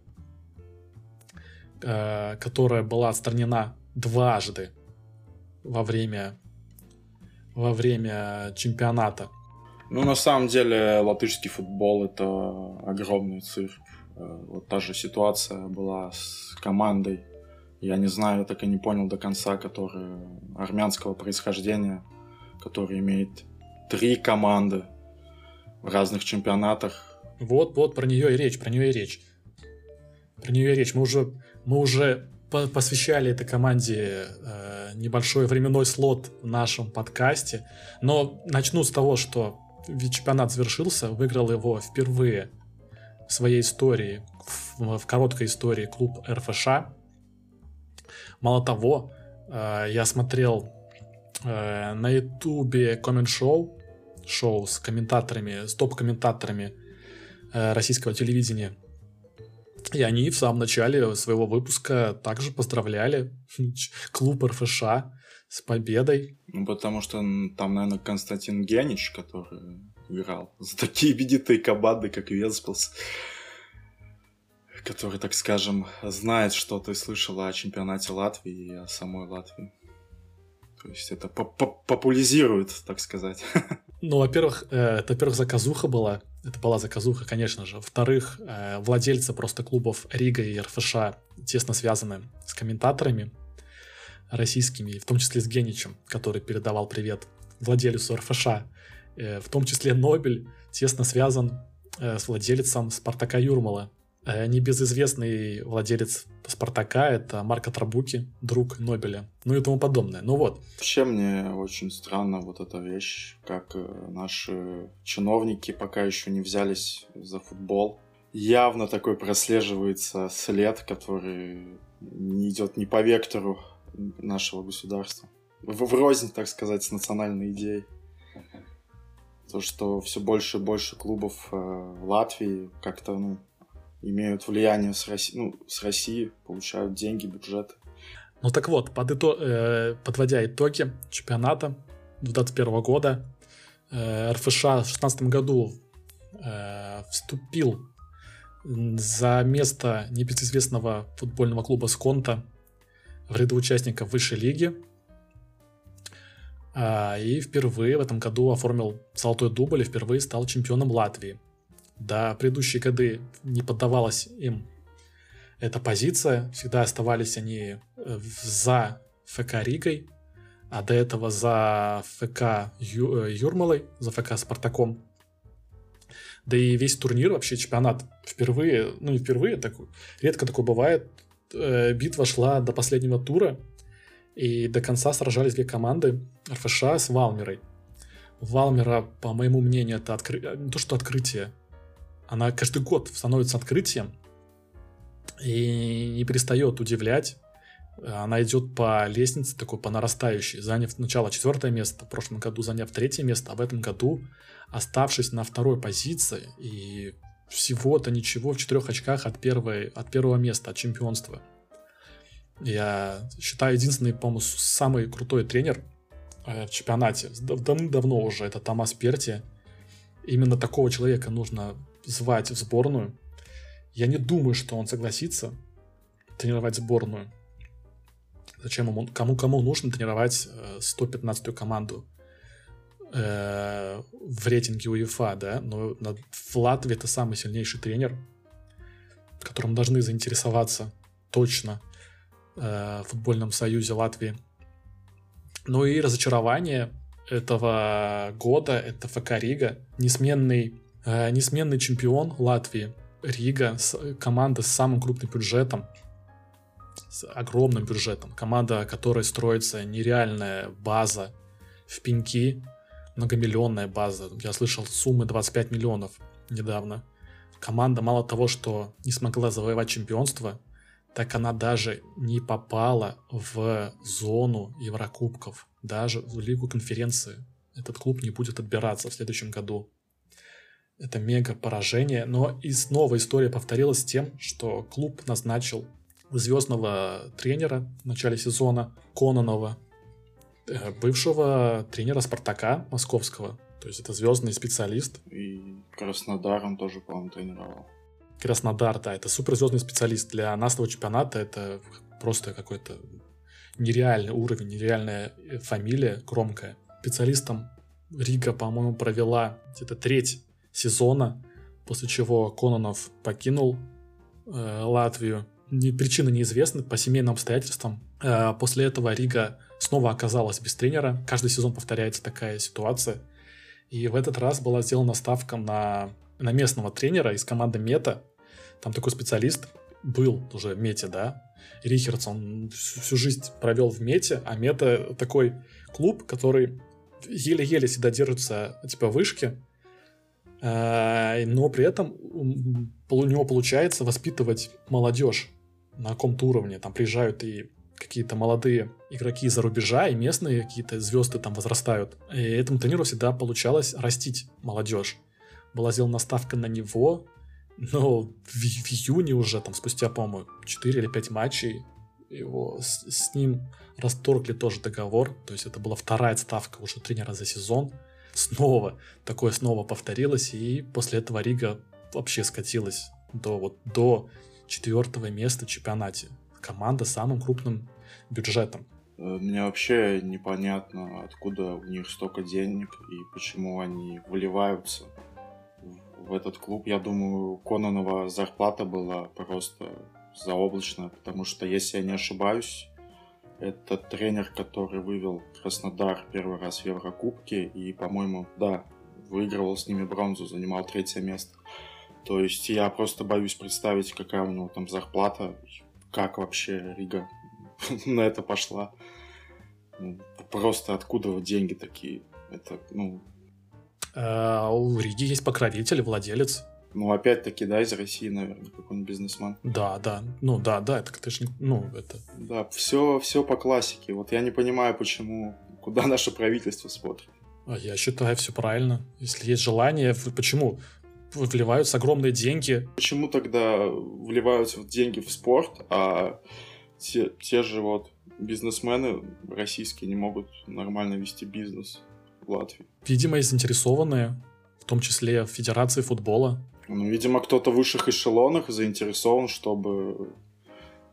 э, которая была отстранена дважды во время во время чемпионата. Ну, на самом деле, латышский футбол — это огромный цирк. Э, вот та же ситуация была с командой. Я не знаю, я так и не понял до конца, которая армянского происхождения, которая имеет три команды в разных чемпионатах. Вот, вот, про нее и речь, про нее и речь. Про нее речь. Мы уже, мы уже посвящали этой команде э, небольшой временной слот в нашем подкасте. Но начну с того, что чемпионат завершился, выиграл его впервые в своей истории, в, в короткой истории клуб РФШ. Мало того, э, я смотрел э, на ютубе коммент-шоу, шоу с комментаторами, с топ-комментаторами э, российского телевидения – и они в самом начале своего выпуска также поздравляли (laughs) клуб РФШ с победой. Ну, потому что там, наверное, Константин Генич, который играл за такие именитые команды, как Венспилс, который, так скажем, знает, что ты слышала о чемпионате Латвии и о самой Латвии. То есть это популяризирует, так сказать. (laughs) Ну, во-первых, э, это, во-первых, заказуха была. Это была заказуха, конечно же. Во-вторых, э, владельцы просто клубов Рига и РФШ тесно связаны с комментаторами российскими, в том числе с Геничем, который передавал привет владельцу РФШ. Э, в том числе Нобель тесно связан э, с владельцем Спартака Юрмала, небезызвестный владелец Спартака, это Марко Трабуки, друг Нобеля, ну и тому подобное. Ну вот. Вообще мне очень странно вот эта вещь, как э, наши чиновники пока еще не взялись за футбол. Явно такой прослеживается след, который не идет не по вектору нашего государства. В врознь, так сказать, с национальной идеей. То, что все больше и больше клубов э, в Латвии как-то, ну, имеют влияние с России, ну, с России, получают деньги, бюджеты. Ну так вот, под ито... э, подводя итоги чемпионата 2021 года, э, РФШ в 2016 году э, вступил за место небезызвестного футбольного клуба Сконта в ряды участников высшей лиги. Э, и впервые в этом году оформил золотой дубль и впервые стал чемпионом Латвии. Да, предыдущие годы не поддавалась им эта позиция. Всегда оставались они э, за ФК Ригой, а до этого за ФК Ю, э, Юрмалой, за ФК Спартаком. Да и весь турнир, вообще чемпионат впервые, ну не впервые, так, редко такое бывает, э, битва шла до последнего тура, и до конца сражались две команды РФШ с Валмерой. Валмера, по моему мнению, это откры... не то что открытие, она каждый год становится открытием и не перестает удивлять. Она идет по лестнице такой по нарастающей, заняв сначала четвертое место, в прошлом году заняв третье место, а в этом году оставшись на второй позиции и всего-то ничего в четырех очках от, первой, от первого места, от чемпионства. Я считаю, единственный, по-моему, самый крутой тренер э, в чемпионате давно уже, это Томас Перти. Именно такого человека нужно звать в сборную. Я не думаю, что он согласится тренировать сборную. Зачем ему, кому кому нужно тренировать 115-ю э, команду э, в рейтинге УЕФА, да? Но в Латвии это самый сильнейший тренер, которым должны заинтересоваться точно э, в футбольном союзе Латвии. Ну и разочарование этого года это ФК Рига, несменный, несменный чемпион Латвии. Рига, команда с самым крупным бюджетом, с огромным бюджетом. Команда, которой строится нереальная база в пеньки, многомиллионная база. Я слышал суммы 25 миллионов недавно. Команда мало того, что не смогла завоевать чемпионство, так она даже не попала в зону Еврокубков, даже в Лигу конференции. Этот клуб не будет отбираться в следующем году. Это мега поражение, но и снова история повторилась тем, что клуб назначил звездного тренера в начале сезона Кононова, э, бывшего тренера Спартака московского. То есть это звездный специалист. И Краснодар он тоже, по-моему, тренировал. Краснодар, да, это суперзвездный специалист. Для нашего чемпионата это просто какой-то нереальный уровень, нереальная э, фамилия громкая. Специалистом Рига, по-моему, провела где-то треть сезона, после чего Кононов покинул э, Латвию. Не, причины неизвестны, по семейным обстоятельствам. Э, после этого Рига снова оказалась без тренера. Каждый сезон повторяется такая ситуация. И в этот раз была сделана ставка на, на местного тренера из команды Мета, там такой специалист был уже в Мете, да. Рихардс, он всю, всю жизнь провел в Мете, а Мета такой клуб, который еле-еле всегда держится, типа, вышки, но при этом у него получается воспитывать молодежь на каком-то уровне. Там приезжают и какие-то молодые игроки из-за рубежа, и местные какие-то звезды там возрастают. И этому тренеру всегда получалось растить молодежь. Была сделана ставка на него, но в, в июне уже, там, спустя, по-моему, 4 или 5 матчей, его с, с ним расторгли тоже договор. То есть это была вторая ставка уже тренера за сезон. Снова такое снова повторилось, и после этого Рига вообще скатилась до, вот, до четвертого места в чемпионате. Команда с самым крупным бюджетом. Э, мне вообще непонятно, откуда у них столько денег и почему они выливаются в этот клуб. Я думаю, Кононова зарплата была просто заоблачная, потому что, если я не ошибаюсь, это тренер, который вывел Краснодар первый раз в Еврокубке и, по-моему, да, выигрывал с ними бронзу, занимал третье место. То есть я просто боюсь представить, какая у него там зарплата, как вообще Рига (laughs) на это пошла. Ну, просто откуда деньги такие? Это, ну, а у Риги есть покровитель, владелец. Ну, опять-таки, да, из России, наверное, какой-нибудь бизнесмен. Да, да. Ну, да, да, это, конечно, ну, это... Да, все, все по классике. Вот я не понимаю, почему, куда наше правительство смотрит. А я считаю, все правильно. Если есть желание, почему? Вливаются огромные деньги. Почему тогда вливаются деньги в спорт, а те, те же вот бизнесмены российские не могут нормально вести бизнес? в Латвии. Видимо, и заинтересованные, в том числе в Федерации футбола. Ну, видимо, кто-то в высших эшелонах заинтересован, чтобы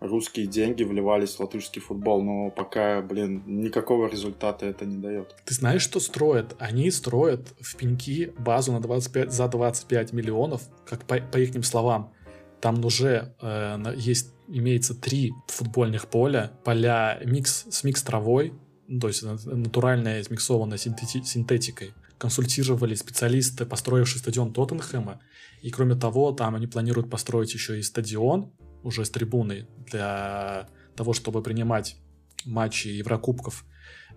русские деньги вливались в латышский футбол, но пока, блин, никакого результата это не дает. Ты знаешь, что строят? Они строят в Пеньки базу на 25, за 25 миллионов, как по, по их словам. Там уже э, есть, имеется три футбольных поля, поля микс с микс травой, то есть натуральная смиксованная синтети- синтетикой. Консультировали специалисты, построившие стадион Тоттенхэма. И кроме того, там они планируют построить еще и стадион, уже с трибуной, для того, чтобы принимать матчи Еврокубков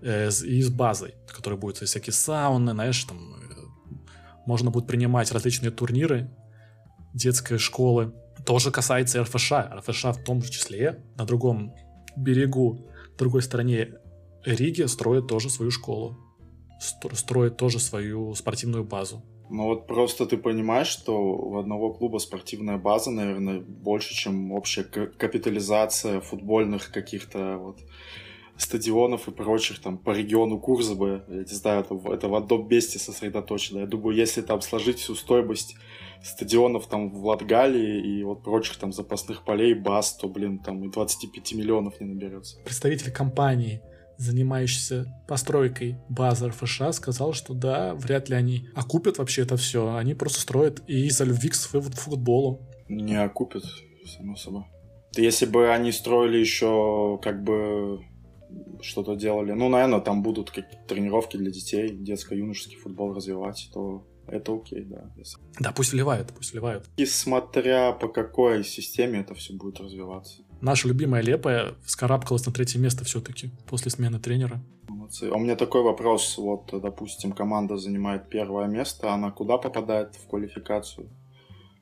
э, и с базой, которая будет всякие сауны, знаешь, там э, можно будет принимать различные турниры детской школы. Тоже касается РФШ. РФШ в том числе на другом берегу, в другой стороне Риги строит тоже свою школу, строит тоже свою спортивную базу. Ну вот просто ты понимаешь, что у одного клуба спортивная база, наверное, больше, чем общая капитализация футбольных каких-то вот стадионов и прочих там по региону Курзабы, я не знаю, это, это в одном месте сосредоточено. Я думаю, если там сложить всю стоимость стадионов там в Латгалии и вот прочих там запасных полей, баз, то, блин, там и 25 миллионов не наберется. Представитель компании занимающийся постройкой базы РФШ, сказал, что да, вряд ли они окупят вообще это все. Они просто строят и из-за любви к своему футболу. Не окупят, само собой. Если бы они строили еще как бы что-то делали. Ну, наверное, там будут какие-то тренировки для детей, детско-юношеский футбол развивать, то это окей, да. Да, пусть вливают, пусть вливают. И смотря по какой системе это все будет развиваться. Наша любимая Лепая вскарабкалась на третье место все-таки после смены тренера. Молодцы. А у меня такой вопрос. Вот, допустим, команда занимает первое место, она куда попадает в квалификацию?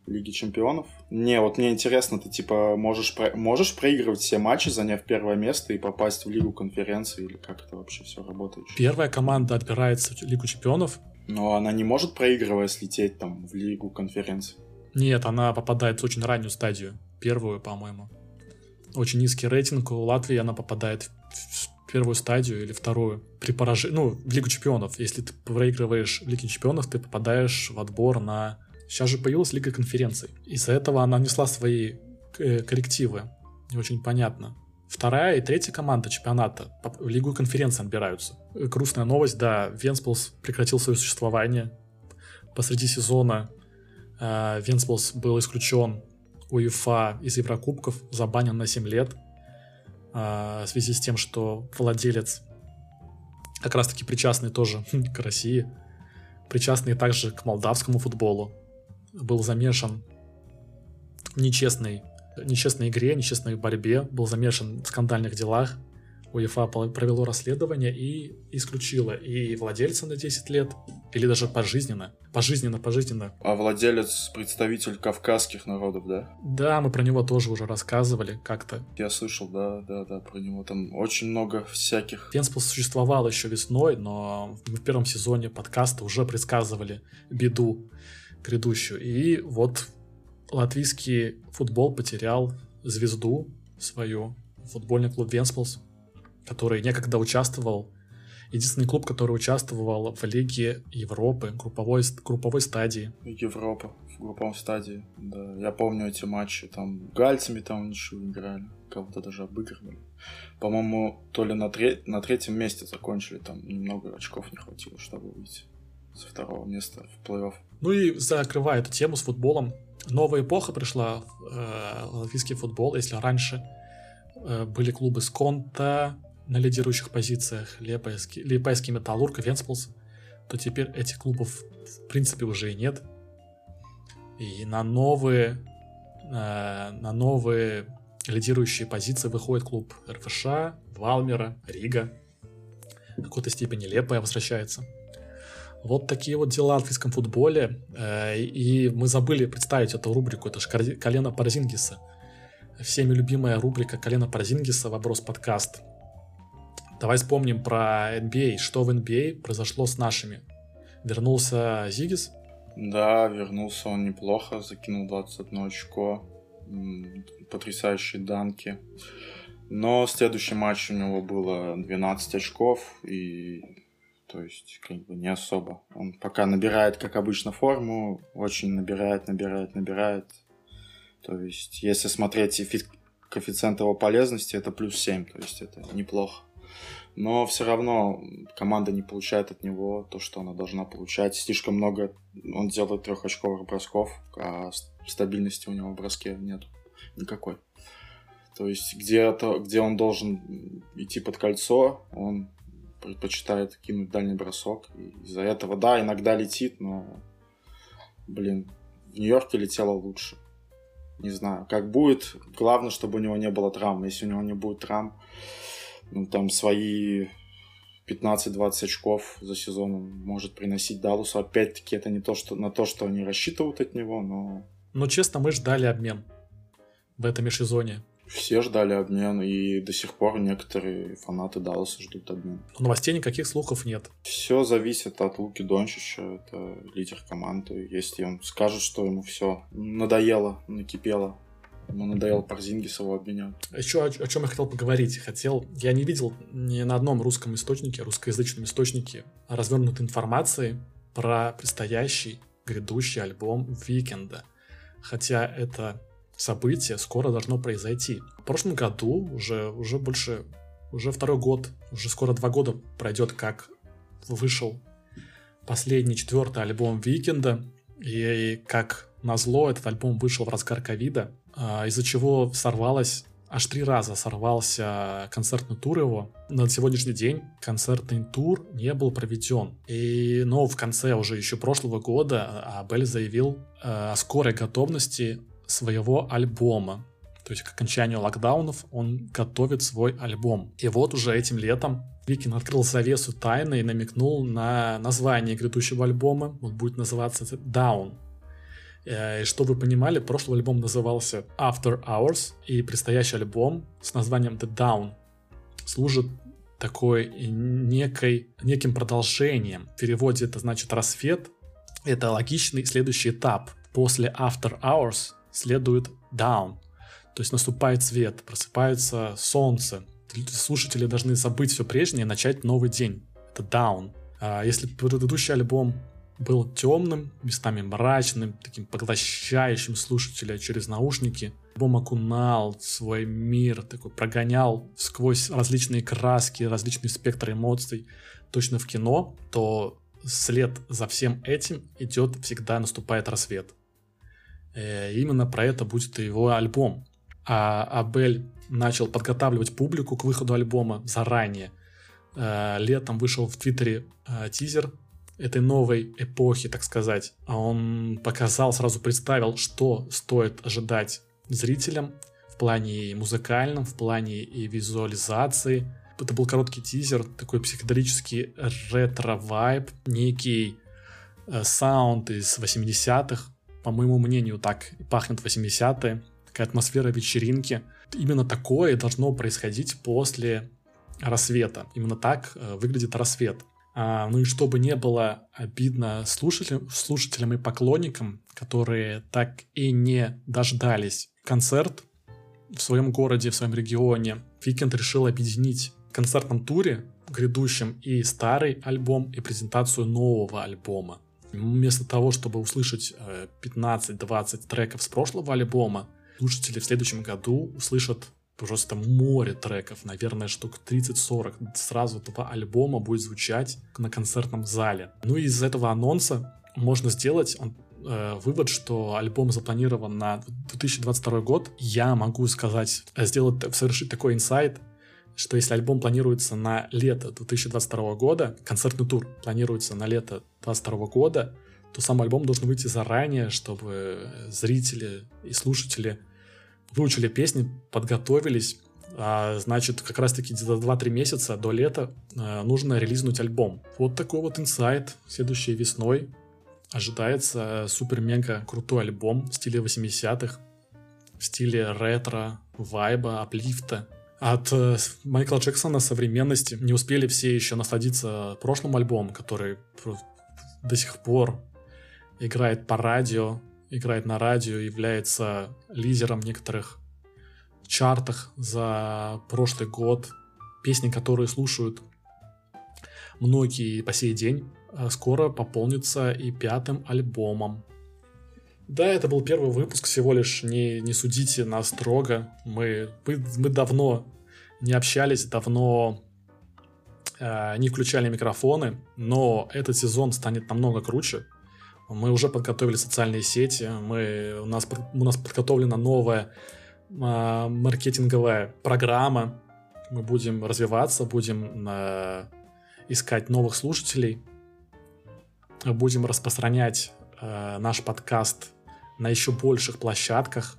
Лиги Чемпионов. Не, вот мне интересно, ты типа можешь, про... можешь проигрывать все матчи, заняв первое место и попасть в Лигу конференции, или как это вообще все работает? Первая команда отбирается в Лигу Чемпионов. Но она не может, проигрывая, слететь там в Лигу конференции. Нет, она попадает в очень раннюю стадию. Первую, по-моему. Очень низкий рейтинг. У Латвии она попадает в первую стадию или вторую. При поражении, ну, в Лигу Чемпионов. Если ты проигрываешь Лиге Чемпионов, ты попадаешь в отбор на Сейчас же появилась Лига конференций. Из-за этого она внесла свои э, коррективы. Не очень понятно. Вторая и третья команда чемпионата в Лигу конференции отбираются. Грустная новость, да, Венсполс прекратил свое существование. Посреди сезона э, Венсполс был исключен УЕФА из Еврокубков, забанен на 7 лет э, в связи с тем, что владелец как раз-таки причастный тоже (laughs) к России, причастный также к молдавскому футболу был замешан нечестной, нечестной игре, нечестной борьбе, был замешан в скандальных делах. УЕФА провело расследование и исключило и владельца на 10 лет, или даже пожизненно. Пожизненно, пожизненно. А владелец представитель кавказских народов, да? Да, мы про него тоже уже рассказывали как-то. Я слышал, да, да, да, про него. Там очень много всяких... Фенспл существовал еще весной, но в первом сезоне подкаста уже предсказывали беду грядущую. И вот латвийский футбол потерял звезду свою, футбольный клуб Венсполс, который некогда участвовал, единственный клуб, который участвовал в Лиге Европы, групповой, групповой стадии. Европа в групповом стадии, да. Я помню эти матчи, там гальцами там ничего играли, кого-то даже обыгрывали. По-моему, то ли на, тре- на третьем месте закончили, там немного очков не хватило, чтобы выйти со второго места в плей-офф. Ну и закрывая эту тему с футболом, новая эпоха пришла в э, латвийский футбол. Если раньше э, были клубы с Конта на лидирующих позициях, Лепайский, Лепайский Металлург и Венсполс, то теперь этих клубов в принципе уже и нет. И на новые, э, на новые лидирующие позиции выходит клуб РФШ, Валмера, Рига. В какой-то степени Лепая возвращается. Вот такие вот дела в латвийском футболе. Э, и мы забыли представить эту рубрику. Это же колено Парзингиса. Всеми любимая рубрика колено Парзингиса «Вопрос подкаст». Давай вспомним про NBA. А. Что в NBA а произошло с нашими? Вернулся Зигис? Да, вернулся он неплохо, закинул 21 очко. Потрясающие данки. Но следующий матч у него было 12 очков, и то есть, как бы не особо. Он пока набирает, как обычно, форму, очень набирает, набирает, набирает. То есть, если смотреть коэффициент его полезности, это плюс 7, то есть это неплохо. Но все равно команда не получает от него то, что она должна получать. Слишком много он делает трехочковых бросков, а стабильности у него в броске нет никакой. То есть где-то, где он должен идти под кольцо, он предпочитает кинуть дальний бросок. Из-за этого, да, иногда летит, но, блин, в Нью-Йорке летело лучше. Не знаю, как будет. Главное, чтобы у него не было травм. Если у него не будет травм, там свои 15-20 очков за сезон он может приносить Далусу. Опять-таки, это не то, что, на то, что они рассчитывают от него, но... Но, честно, мы ждали обмен в этом межсезоне. Все ждали обмен, и до сих пор некоторые фанаты Далласа ждут обмен. Новостей никаких слухов нет. Все зависит от Луки Дончича, это лидер команды. Если он скажет, что ему все надоело, накипело, ему надоело Парзингис его обменять. Еще о, о чем я хотел поговорить. Хотел, я не видел ни на одном русском источнике, русскоязычном источнике развернутой информации про предстоящий грядущий альбом Викенда. Хотя это событие скоро должно произойти. В прошлом году, уже, уже больше, уже второй год, уже скоро два года пройдет, как вышел последний четвертый альбом Викенда, и, как назло этот альбом вышел в разгар ковида, а, из-за чего сорвалась аж три раза сорвался концертный тур его. На сегодняшний день концертный тур не был проведен. И, но в конце уже еще прошлого года Абель заявил э, о скорой готовности своего альбома. То есть к окончанию локдаунов он готовит свой альбом. И вот уже этим летом Викин открыл завесу тайны и намекнул на название грядущего альбома. Он будет называться Down. Э, и чтобы вы понимали, прошлый альбом назывался After Hours, и предстоящий альбом с названием The Down служит такой некой, неким продолжением. В переводе это значит рассвет. Это логичный следующий этап. После After Hours следует Down. То есть наступает свет, просыпается солнце. Слушатели должны забыть все прежнее и начать новый день. Это Down. А если предыдущий альбом был темным, местами мрачным, таким поглощающим слушателя через наушники. Альбом окунал свой мир, такой прогонял сквозь различные краски, различные спектры эмоций, точно в кино, то след за всем этим идет всегда наступает рассвет. И э, именно про это будет и его альбом. А Абель начал подготавливать публику к выходу альбома заранее. Э, летом вышел в Твиттере э, тизер этой новой эпохи, так сказать. А он показал, сразу представил, что стоит ожидать зрителям в плане и музыкальном, в плане и визуализации. Это был короткий тизер, такой психоделический ретро-вайб, некий э, саунд из 80-х. По моему мнению, так пахнет 80-е. Такая атмосфера вечеринки. Именно такое должно происходить после рассвета. Именно так э, выглядит рассвет. А, ну и чтобы не было обидно слушателям, слушателям и поклонникам, которые так и не дождались концерт в своем городе, в своем регионе, Викенд решил объединить в концертном туре грядущем и старый альбом, и презентацию нового альбома. Вместо того, чтобы услышать 15-20 э, треков с прошлого альбома, слушатели в следующем году услышат просто море треков, наверное, штук 30-40. Сразу два альбома будет звучать на концертном зале. Ну и из этого анонса можно сделать он, э, вывод, что альбом запланирован на 2022 год. Я могу сказать, сделать, совершить такой инсайт, что если альбом планируется на лето 2022 года, концертный тур планируется на лето 2022 года, то сам альбом должен выйти заранее, чтобы зрители и слушатели выучили песни, подготовились, а, значит, как раз-таки за 2-3 месяца до лета а, нужно релизнуть альбом. Вот такой вот инсайт. Следующей весной ожидается супер-мега крутой альбом в стиле 80-х, в стиле ретро, вайба, аплифта. От э, Майкла Джексона современности не успели все еще насладиться прошлым альбомом, который до сих пор играет по радио, играет на радио, является лидером некоторых чартах за прошлый год. Песни, которые слушают многие по сей день, э, скоро пополнится и пятым альбомом. Да, это был первый выпуск, всего лишь не, не судите нас строго. Мы, мы, мы давно не общались, давно э, не включали микрофоны, но этот сезон станет намного круче. Мы уже подготовили социальные сети, мы, у, нас, у нас подготовлена новая а, маркетинговая программа. Мы будем развиваться, будем а, искать новых слушателей, будем распространять а, наш подкаст на еще больших площадках.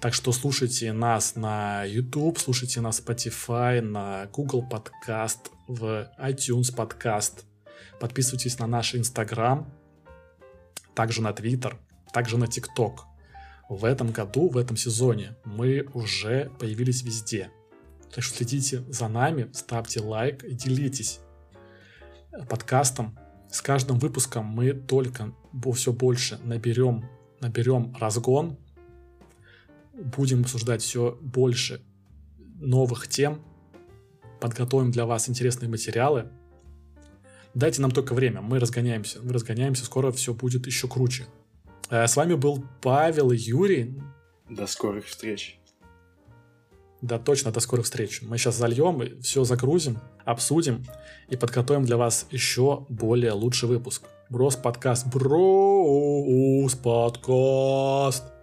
Так что слушайте нас на YouTube, слушайте нас Spotify, на Google Podcast, в iTunes Podcast. Подписывайтесь на наш Instagram, также на Twitter, также на TikTok. В этом году, в этом сезоне мы уже появились везде. Так что следите за нами, ставьте лайк и делитесь подкастом. С каждым выпуском мы только все больше наберем, наберем разгон, будем обсуждать все больше новых тем, подготовим для вас интересные материалы, Дайте нам только время, мы разгоняемся, мы разгоняемся, скоро все будет еще круче. Э, с вами был Павел и Юрий. До скорых встреч. Да, точно, до скорых встреч. Мы сейчас зальем, все загрузим, обсудим и подготовим для вас еще более лучший выпуск. Брос подкаст. Брос подкаст.